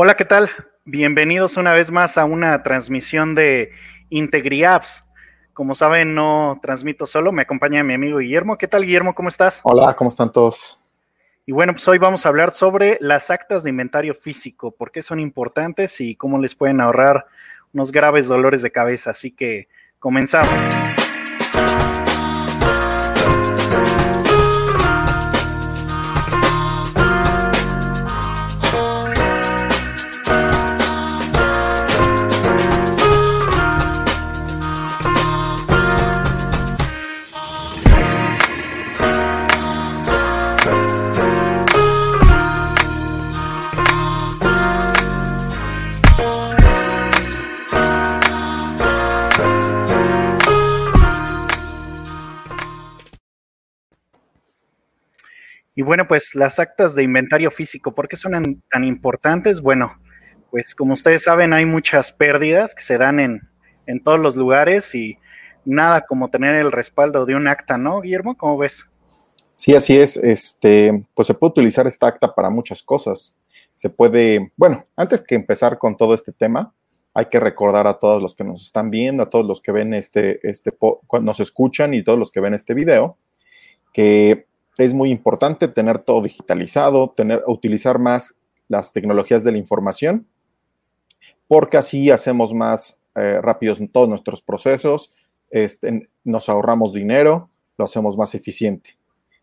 Hola, ¿qué tal? Bienvenidos una vez más a una transmisión de IntegriApps. Como saben, no transmito solo, me acompaña mi amigo Guillermo. ¿Qué tal, Guillermo? ¿Cómo estás? Hola, ¿cómo están todos? Y bueno, pues hoy vamos a hablar sobre las actas de inventario físico, por qué son importantes y cómo les pueden ahorrar unos graves dolores de cabeza. Así que comenzamos. Bueno, pues las actas de inventario físico, ¿por qué son tan importantes? Bueno, pues como ustedes saben, hay muchas pérdidas que se dan en, en todos los lugares y nada como tener el respaldo de un acta, ¿no, Guillermo? ¿Cómo ves? Sí, así es. Este, pues se puede utilizar esta acta para muchas cosas. Se puede, bueno, antes que empezar con todo este tema, hay que recordar a todos los que nos están viendo, a todos los que ven este, este, nos escuchan y todos los que ven este video, que es muy importante tener todo digitalizado, tener, utilizar más las tecnologías de la información, porque así hacemos más eh, rápidos todos nuestros procesos, este, nos ahorramos dinero, lo hacemos más eficiente.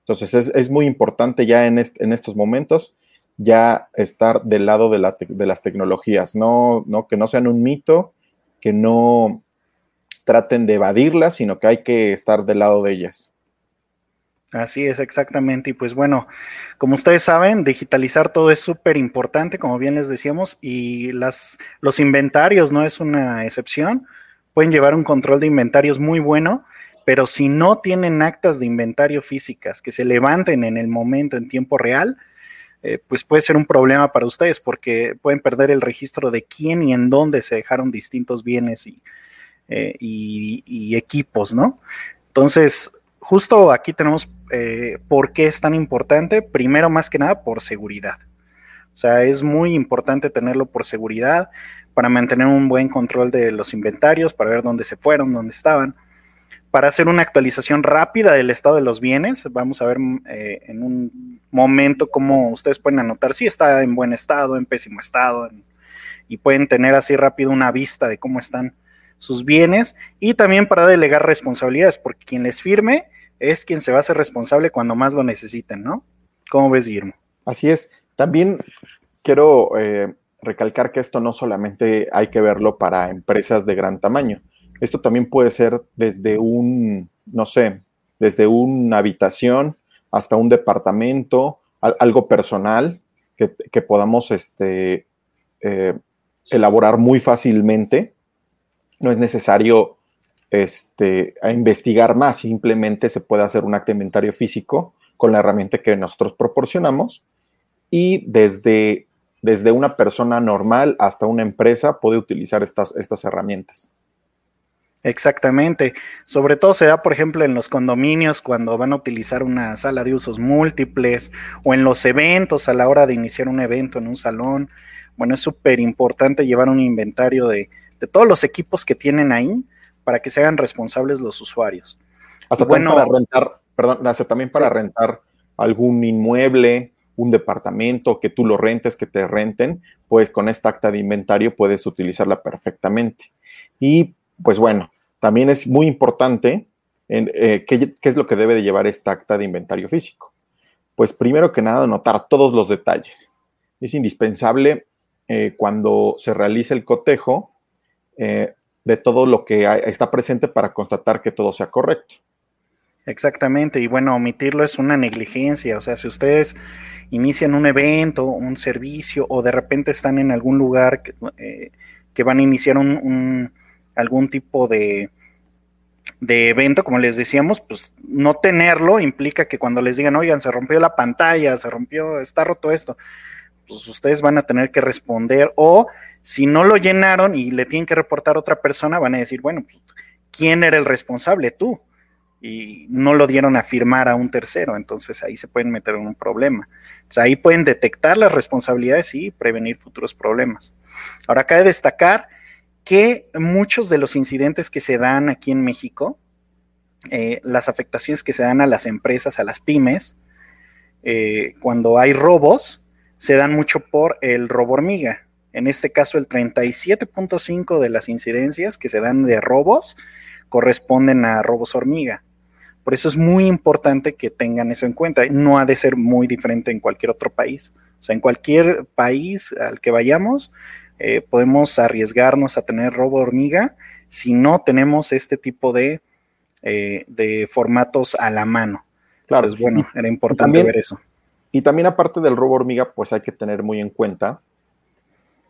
Entonces es, muy importante ya en, en, estos momentos ya estar del lado de, de las tecnologías, no, no, que no sean un mito, que no traten de evadirlas, sino que hay que estar del lado de ellas. Así es, exactamente. Y pues bueno, como ustedes saben, digitalizar todo es súper importante, como bien les decíamos, y las, los inventarios no es una excepción. Pueden llevar un control de inventarios muy bueno, pero si no tienen actas de inventario físicas que se levanten en el momento, en tiempo real, eh, pues puede ser un problema para ustedes porque pueden perder el registro de quién y en dónde se dejaron distintos bienes y, eh, y equipos, ¿no? Entonces, justo aquí tenemos eh, por qué es tan importante. Primero, más que nada, por seguridad. O sea, es muy importante tenerlo por seguridad, para mantener un buen control de los inventarios, para ver dónde se fueron, dónde estaban. Para hacer una actualización rápida del estado de los bienes, vamos a ver eh, en un momento cómo ustedes pueden anotar si está en buen estado, en pésimo estado, y pueden tener así rápido una vista de cómo están sus bienes y también para delegar responsabilidades, porque quien les firme es quien se va a hacer responsable cuando más lo necesiten, ¿no? ¿Cómo ves, Guillermo? Así es. También quiero eh, recalcar que esto no solamente hay que verlo para empresas de gran tamaño. Esto también puede ser desde un, no sé, desde una habitación hasta un departamento, algo personal que, podamos este, eh, elaborar muy fácilmente no es necesario este, investigar más, simplemente se puede hacer un acto inventario físico con la herramienta que nosotros proporcionamos y desde, desde una persona normal hasta una empresa puede utilizar estas, estas herramientas. Exactamente. Sobre todo se da, por ejemplo, en los condominios cuando van a utilizar una sala de usos múltiples o en los eventos a la hora de iniciar un evento en un salón. Bueno, es súper importante llevar un inventario de, de todos los equipos que tienen ahí para que se hagan responsables los usuarios. Hasta bueno, para rentar, perdón, hasta también para rentar algún inmueble, un departamento, que tú lo rentes, que te renten, pues con esta acta de inventario puedes utilizarla perfectamente. Y pues bueno, también es muy importante eh, ¿qué, es lo que debe de llevar esta acta de inventario físico. Pues primero que nada, anotar todos los detalles. Es indispensable eh, cuando se realice el cotejo eh, de todo lo que está presente para constatar que todo sea correcto. Exactamente, y bueno, omitirlo es una negligencia, o sea, si ustedes inician un evento, un servicio o de repente están en algún lugar que, eh, van a iniciar un, algún tipo de, de evento, como les decíamos, pues no tenerlo implica que cuando les digan, oigan, se rompió la pantalla, se rompió, está roto esto, pues ustedes van a tener que responder o si no lo llenaron y le tienen que reportar a otra persona, van a decir, bueno, pues, ¿quién era el responsable? Tú. y no lo dieron a firmar a un tercero, entonces ahí se pueden meter en un problema. ahí pueden detectar las responsabilidades y prevenir futuros problemas. Ahora, cabe destacar que muchos de los incidentes que se dan aquí en México, eh, las afectaciones que se dan a las empresas, a las pymes, eh, cuando hay robos, se dan mucho por el robo hormiga. En este caso, el 37.5 de las incidencias que se dan de robos corresponden a robos hormiga. Por eso es muy importante que tengan eso en cuenta. No ha de ser muy diferente en cualquier otro país. O sea, en cualquier país al que vayamos, eh, podemos arriesgarnos a tener robo hormiga si no tenemos este tipo de, eh, de formatos a la mano. Claro. Pues bueno, era importante ver eso. Y también aparte del robo hormiga, pues hay que tener muy en cuenta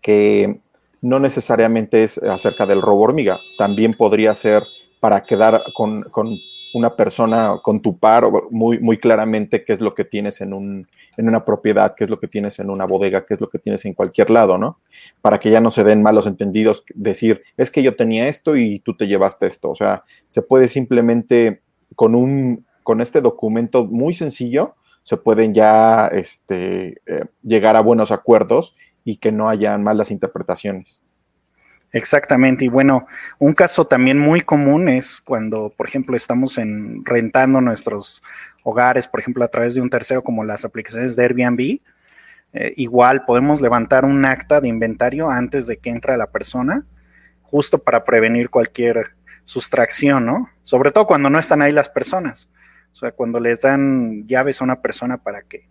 que no necesariamente es acerca del robo hormiga, también podría ser para quedar con, una persona, con tu par, muy, muy claramente qué es lo que tienes en, un, en una propiedad, qué es lo que tienes en una bodega, qué es lo que tienes en cualquier lado, ¿no? Para que ya no se den malos entendidos, decir, es que yo tenía esto y tú te llevaste esto. O sea, se puede simplemente con un, con este documento muy sencillo, se pueden ya este, eh, llegar a buenos acuerdos y que no hayan malas interpretaciones. Exactamente, y bueno, un caso también muy común es cuando, por ejemplo, estamos en, rentando nuestros hogares, por ejemplo, a través de un tercero como las aplicaciones de Airbnb. Eh, igual podemos levantar un acta de inventario antes de que entre la persona, justo para prevenir cualquier sustracción, ¿no? Sobre todo cuando no están ahí las personas. O sea, cuando les dan llaves a una persona para que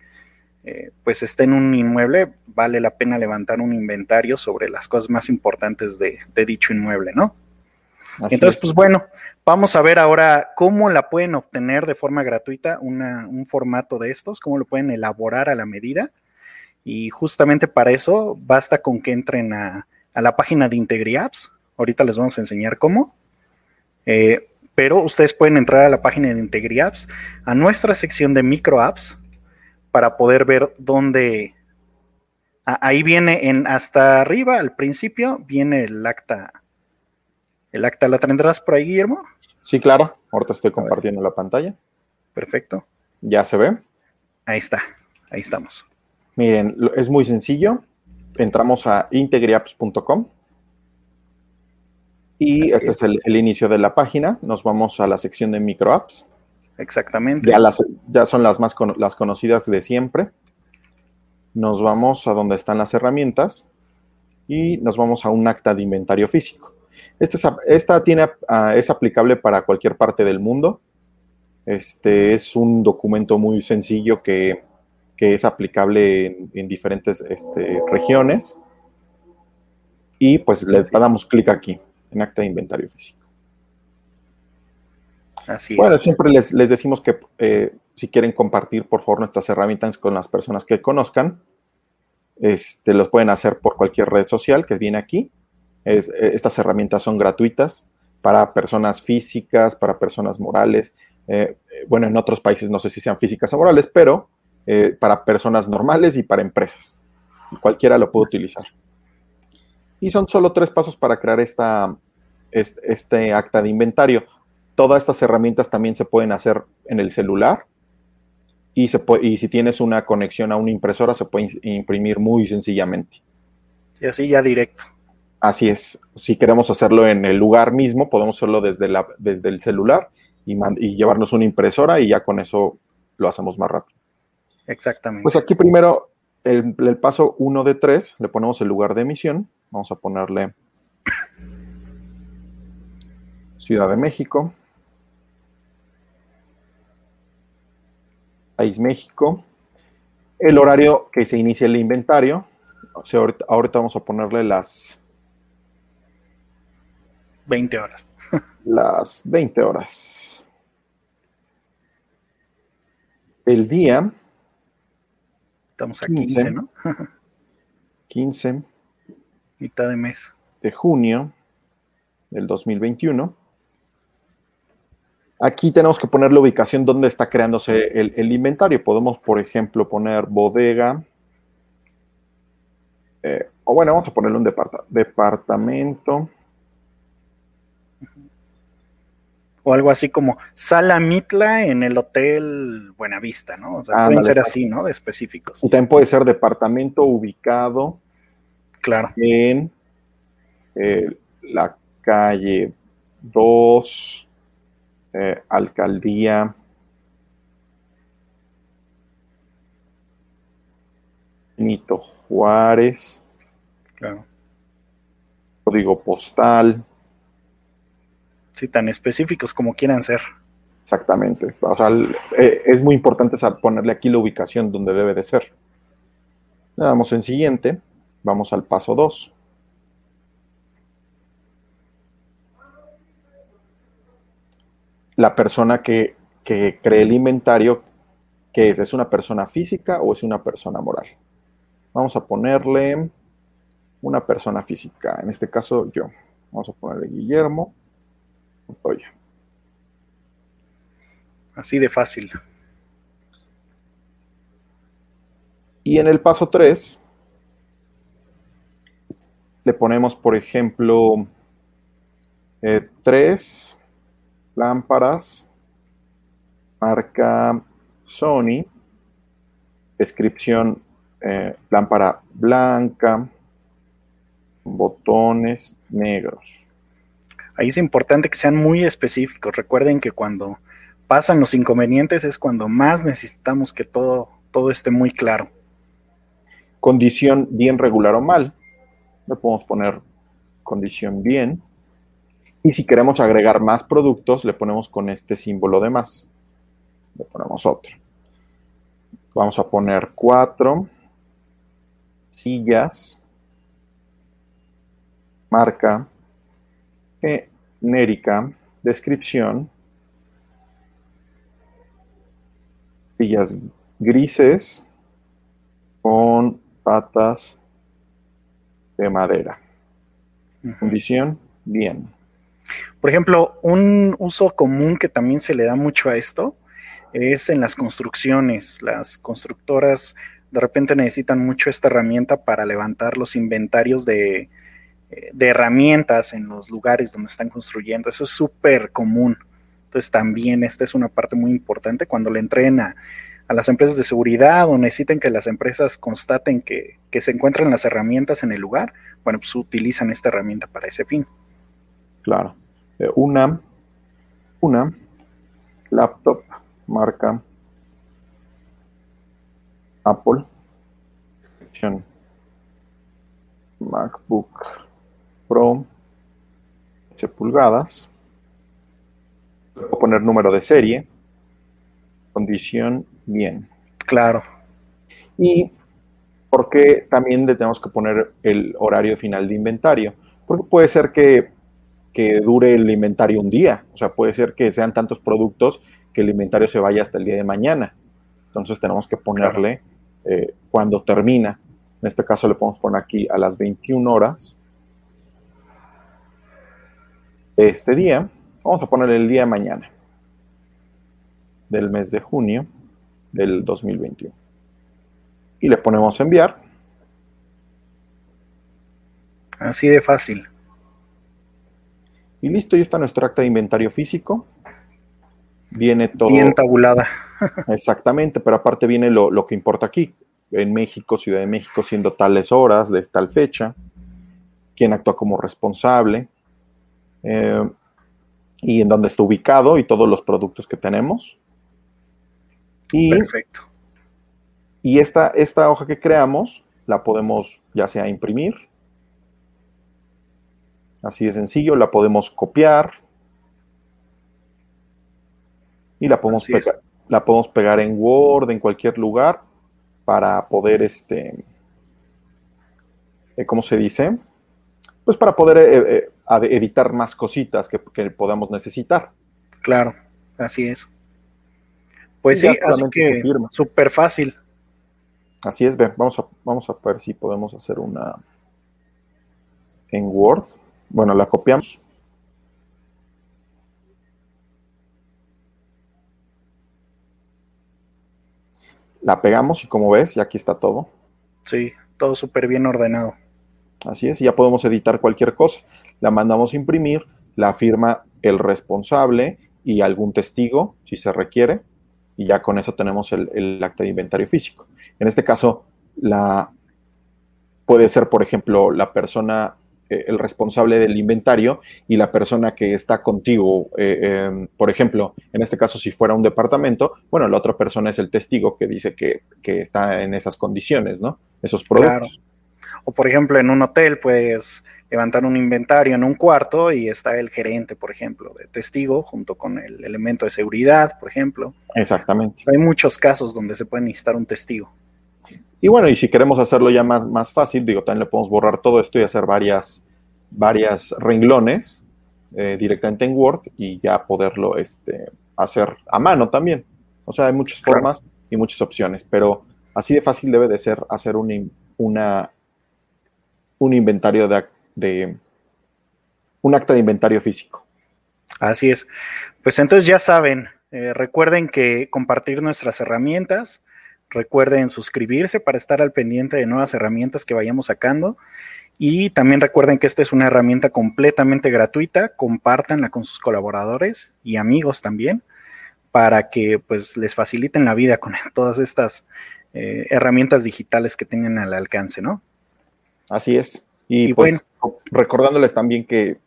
eh, pues esté en un inmueble, vale la pena levantar un inventario sobre las cosas más importantes de, dicho inmueble, ¿no? Entonces, pues bueno, vamos a ver ahora cómo la pueden obtener de forma gratuita un formato de estos, cómo lo pueden elaborar a la medida. Y justamente para eso basta con que entren a, la página de IntegriApps. Ahorita les vamos a enseñar cómo. Eh, pero ustedes pueden entrar a la página de IntegriApps, a nuestra sección de microapps, para poder ver dónde... ahí viene en hasta arriba, al principio, viene el acta. ¿El acta la tendrás por ahí, Guillermo? Sí, claro. Ahorita estoy compartiendo la pantalla. Perfecto. ¿Ya se ve? Ahí está. Ahí estamos. Miren, es muy sencillo. Entramos a integriapps.com y este es, el, inicio de la página. Nos vamos a la sección de microapps. Exactamente. Ya, las, ya son las más las conocidas de siempre. Nos vamos a donde están las herramientas y nos vamos a un acta de inventario físico. Este esta tiene, ah, es aplicable para cualquier parte del mundo. Este es un documento muy sencillo que, es aplicable en, diferentes este, regiones. Y pues le damos clic aquí, en acta de inventario físico bueno, siempre les, decimos que eh, si quieren compartir, por favor, nuestras herramientas con las personas que conozcan, este, los pueden hacer por cualquier red social que viene aquí. Eh, estas herramientas son gratuitas para personas físicas, para personas morales. Eh, bueno, en otros países no sé si sean físicas o morales, pero para personas normales y para empresas. Cualquiera lo puede utilizar. Y son solo tres pasos para crear esta, este acta de inventario todas estas herramientas también se pueden hacer en el celular y, se y si tienes una conexión a una impresora se puede imprimir muy sencillamente. Y así ya directo. Así es. Si queremos hacerlo en el lugar mismo, podemos hacerlo desde, la, desde el celular y, y llevarnos una impresora y ya con eso lo hacemos más rápido. Exactamente. Pues aquí primero, el, el paso 1 de 3, le ponemos el lugar de emisión. Vamos a ponerle Ciudad de México. País México. El horario que se inicia el inventario. O sea, ahorita, vamos a ponerle las 20 horas. las 20 horas. El día. Estamos a 15, ¿no? 15. Mitad de mes. De junio del 2021. Aquí tenemos que poner la ubicación donde está creándose el, inventario. Podemos, por ejemplo, poner bodega. Eh, o bueno, vamos a ponerle un departamento. O algo así como Sala Mitla en el Hotel Buenavista, ¿no? O sea, pueden ser así, ¿no? De específicos. Y también puede ser departamento ubicado claro. en eh, la calle 2, eh, alcaldía. Nito Juárez. Claro. Código postal. Sí, tan específicos como quieran ser. Exactamente. O sea, eh, es muy importante ponerle aquí la ubicación donde debe de ser. Le damos en siguiente. Vamos al paso 2. La persona que, que cree el inventario, ¿qué es? ¿Es una persona física o es una persona moral? Vamos a ponerle una persona física, en este caso yo. Vamos a ponerle Guillermo Montoya. Así de fácil. Y en el paso 3 le ponemos, por ejemplo, eh, tres lámparas, marca Sony, descripción eh, lámpara blanca, botones negros. Ahí es importante que sean muy específicos. Recuerden que cuando pasan los inconvenientes es cuando más necesitamos que todo, todo esté muy claro. Condición bien, regular o mal. Le podemos poner condición bien. Y si queremos agregar más productos, le ponemos con este símbolo de más. Le ponemos otro. Vamos a poner cuatro sillas, marca, genérica, descripción, sillas grises con patas de madera. Condición, bien. Por ejemplo, un uso común que también se le da mucho a esto es en las construcciones. Las constructoras de repente necesitan mucho esta herramienta para levantar los inventarios de, eh, de herramientas en los lugares donde están construyendo. Eso es súper común. Entonces también esta es una parte muy importante cuando le entren a, las empresas de seguridad o necesiten que las empresas constaten que, se encuentran las herramientas en el lugar, bueno, pues utilizan esta herramienta para ese fin. Claro. Eh, una, una laptop marca Apple, MacBook Pro, 8 pulgadas. Puedo poner número de serie, condición bien. Claro. Y porque también le tenemos que poner el horario final de inventario. Porque puede ser que, que, dure el inventario un día. O sea, puede ser que sean tantos productos que el inventario se vaya hasta el día de mañana. Entonces tenemos que ponerle eh, cuando termina. En este caso le podemos poner aquí a las 21 horas de este día. Vamos a poner el día de mañana del mes de junio del 2021. Y le ponemos enviar. Así de fácil. Y listo, ya está nuestro acta de inventario físico. Viene todo. Bien tabulada. exactamente, pero aparte viene lo, que importa aquí. En México, Ciudad de México, siendo tales horas, de tal fecha, quién actúa como responsable, eh, y en dónde está ubicado y todos los productos que tenemos. Y, Perfecto. Y esta, esta hoja que creamos la podemos ya sea imprimir, así de sencillo, la podemos copiar, y la podemos, pegar, la podemos pegar en Word, en cualquier lugar, para poder, este, eh, ¿cómo se dice? Pues para poder eh, eh, editar más cositas que, podamos necesitar. Claro, así es. Pues sí, así que súper fácil. Así es, ve, vamos a, vamos a ver si podemos hacer una en Word. Bueno, la copiamos. La pegamos y como ves, ya aquí está todo. Sí, todo súper bien ordenado. Así es, y ya podemos editar cualquier cosa. La mandamos a imprimir, la firma el responsable y algún testigo, si se requiere, y ya con eso tenemos el, acta de inventario físico. En este caso, la, puede ser, por ejemplo, la persona, eh, el responsable del inventario y la persona que está contigo, eh, por ejemplo, en este caso, si fuera un departamento, bueno, la otra persona es el testigo que dice que, está en esas condiciones, ¿no? Esos productos. O por ejemplo, en un hotel puedes levantar un inventario en un cuarto y está el gerente, por ejemplo, de testigo junto con el elemento de seguridad, por ejemplo. Exactamente. Hay muchos casos donde se puede necesitar un testigo. Y bueno, y si queremos hacerlo ya más, más fácil, digo, también le podemos borrar todo esto y hacer varias, varias renglones eh, directamente en Word y ya poderlo este, hacer a mano también. O sea, hay muchas formas y muchas opciones, pero así de fácil debe de ser hacer una, una un inventario de, un acta de inventario físico. Así es. Pues entonces ya saben, eh, recuerden que compartir nuestras herramientas, recuerden suscribirse para estar al pendiente de nuevas herramientas que vayamos sacando y también recuerden que esta es una herramienta completamente gratuita, compártanla con sus colaboradores y amigos también para que pues les faciliten la vida con todas estas eh, herramientas digitales que tengan al alcance, ¿no? Así es. Y, pues recordándoles también que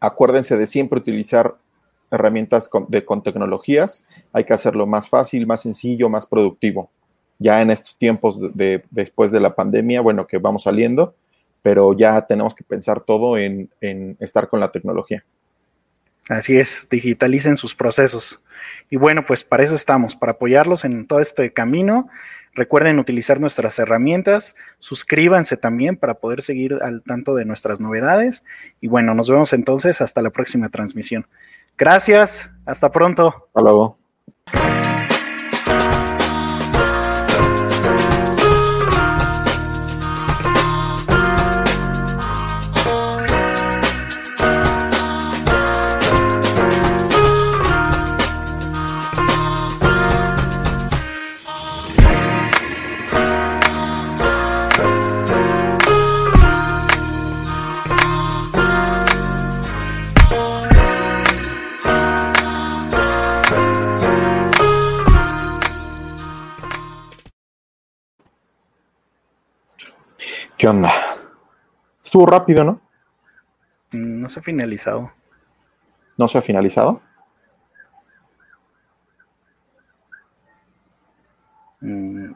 acuérdense de siempre utilizar herramientas con, de, con tecnologías. Hay que hacerlo más fácil, más sencillo, más productivo. Ya en estos tiempos de, después de la pandemia, bueno, que vamos saliendo, pero ya tenemos que pensar todo en, en estar con la tecnología. Así es, digitalicen sus procesos. Y bueno, pues para eso estamos, para apoyarlos en todo este camino. Recuerden utilizar nuestras herramientas, suscríbanse también para poder seguir al tanto de nuestras novedades. Y bueno, nos vemos entonces hasta la próxima transmisión. Gracias, hasta pronto. Hasta luego. ¿Qué onda? Estuvo rápido, ¿no? Mm, no se ha finalizado. ¿No se ha finalizado? Mm.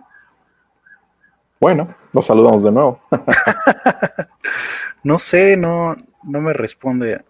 Bueno, nos saludamos de nuevo. no sé, no, no me responde.